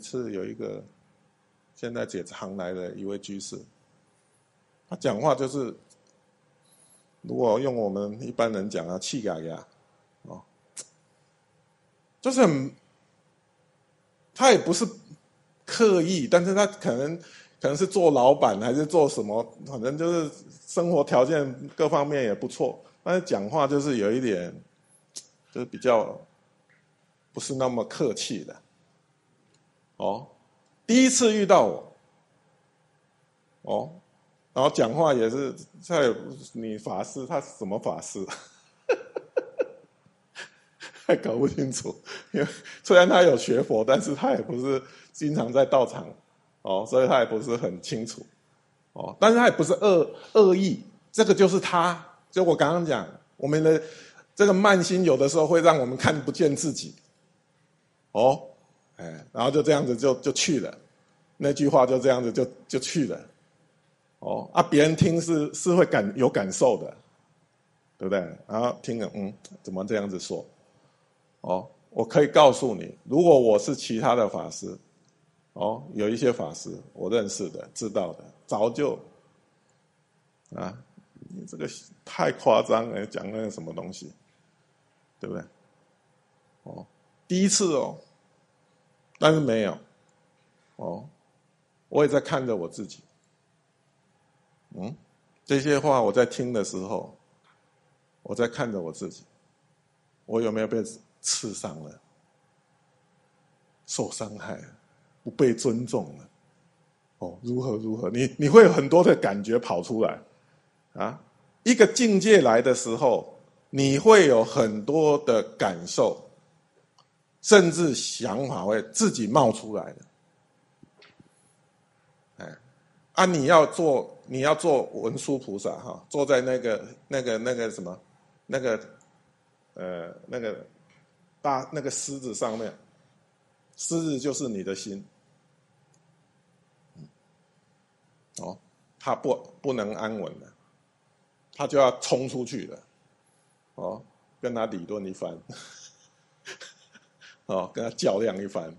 是有一个现在解常来的一位居士，他讲话就是，如果用我们一般人讲啊，气嘎嘎，哦，就是很，他也不是刻意，但是他可能可能是做老板还是做什么，反正就是生活条件各方面也不错，但是讲话就是有一点，就是比较不是那么客气的。哦，第一次遇到我，哦，然后讲话也是在你法师，他是什么法师？还搞不清楚。因为虽然他有学佛，但是他也不是经常在道场，哦，所以他也不是很清楚。哦，但是他也不是恶恶意，这个就是他。就我刚刚讲，我们的这个慢心有的时候会让我们看不见自己。哦。哎，然后就这样子就就去了，那句话就这样子就就去了，哦啊，别人听是是会感有感受的，对不对？然后听了，嗯，怎么这样子说？哦，我可以告诉你，如果我是其他的法师，哦，有一些法师我认识的、知道的，早就啊，你这个太夸张了，讲那个什么东西，对不对？哦，第一次哦。但是没有，哦，我也在看着我自己，嗯，这些话我在听的时候，我在看着我自己，我有没有被刺伤了？受伤害，不被尊重了？哦，如何如何？你你会有很多的感觉跑出来，啊，一个境界来的时候，你会有很多的感受。甚至想法会自己冒出来的，哎，啊！你要做，你要做文殊菩萨哈，坐在那个、那个、那个什么，那个，呃，那个大那个狮子上面，狮子就是你的心，哦，他不不能安稳的，他就要冲出去了，哦，跟他理论一番。哦，跟他较量一番，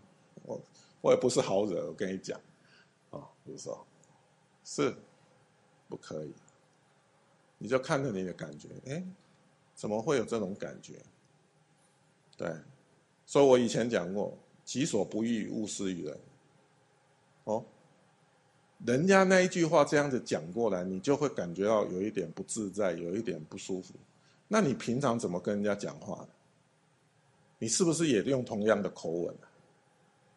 我我也不是好惹，我跟你讲，哦，比如说，是不可以，你就看着你的感觉，哎，怎么会有这种感觉？对，所以我以前讲过，己所不欲，勿施于人。哦，人家那一句话这样子讲过来，你就会感觉到有一点不自在，有一点不舒服。那你平常怎么跟人家讲话？你是不是也用同样的口吻啊？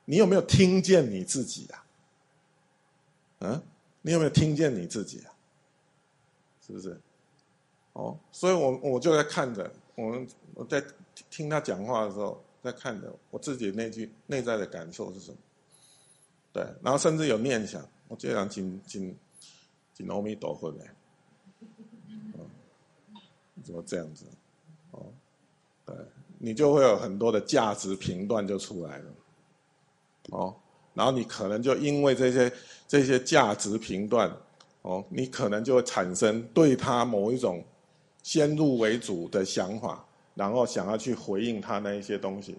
你有没有听见你自己啊？嗯，你有没有听见你自己啊？是不是？哦，所以我我就在看着，我我在听他讲话的时候，在看着我自己那句内在的感受是什么？对，然后甚至有念想，我这样紧紧紧阿弥陀佛呢？嗯，怎么这样子？哦，对。你就会有很多的价值评断就出来了，哦，然后你可能就因为这些这些价值评断，哦，你可能就会产生对他某一种先入为主的想法，然后想要去回应他那一些东西，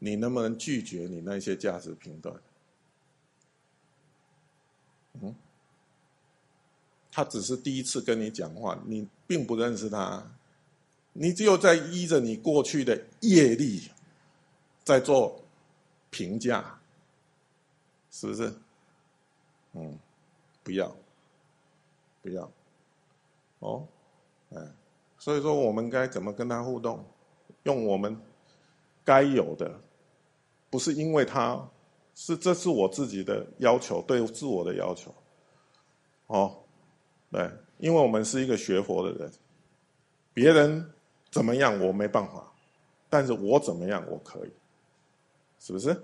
你能不能拒绝你那些价值评断？嗯，他只是第一次跟你讲话，你并不认识他。你只有在依着你过去的业力，在做评价，是不是？嗯，不要，不要，哦，哎，所以说我们该怎么跟他互动？用我们该有的，不是因为他是这是我自己的要求，对自我的要求。哦，对，因为我们是一个学佛的人，别人。怎么样？我没办法，但是我怎么样？我可以，是不是？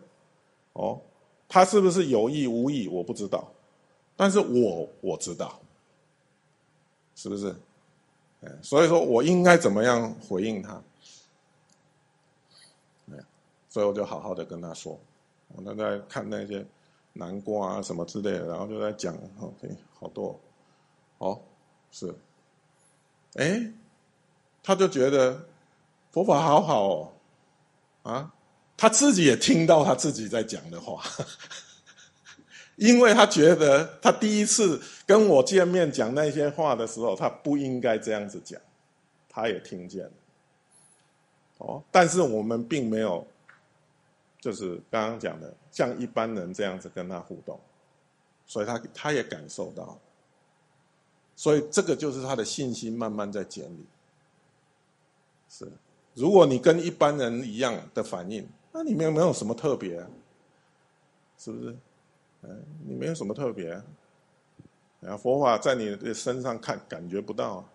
哦，他是不是有意无意？我不知道，但是我我知道，是不是？所以说我应该怎么样回应他？所以我就好好的跟他说，我正在看那些南瓜啊什么之类的，然后就在讲，OK，好多，哦，是，哎。他就觉得佛法好好哦，啊，他自己也听到他自己在讲的话，因为他觉得他第一次跟我见面讲那些话的时候，他不应该这样子讲，他也听见了。哦，但是我们并没有，就是刚刚讲的，像一般人这样子跟他互动，所以他他也感受到，所以这个就是他的信心慢慢在建立。是，如果你跟一般人一样的反应，那你没有没有什么特别，是不是？嗯，你没有什么特别，啊，佛法在你的身上看感觉不到，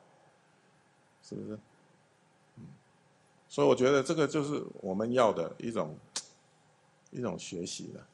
是不是？所以我觉得这个就是我们要的一种一种学习了。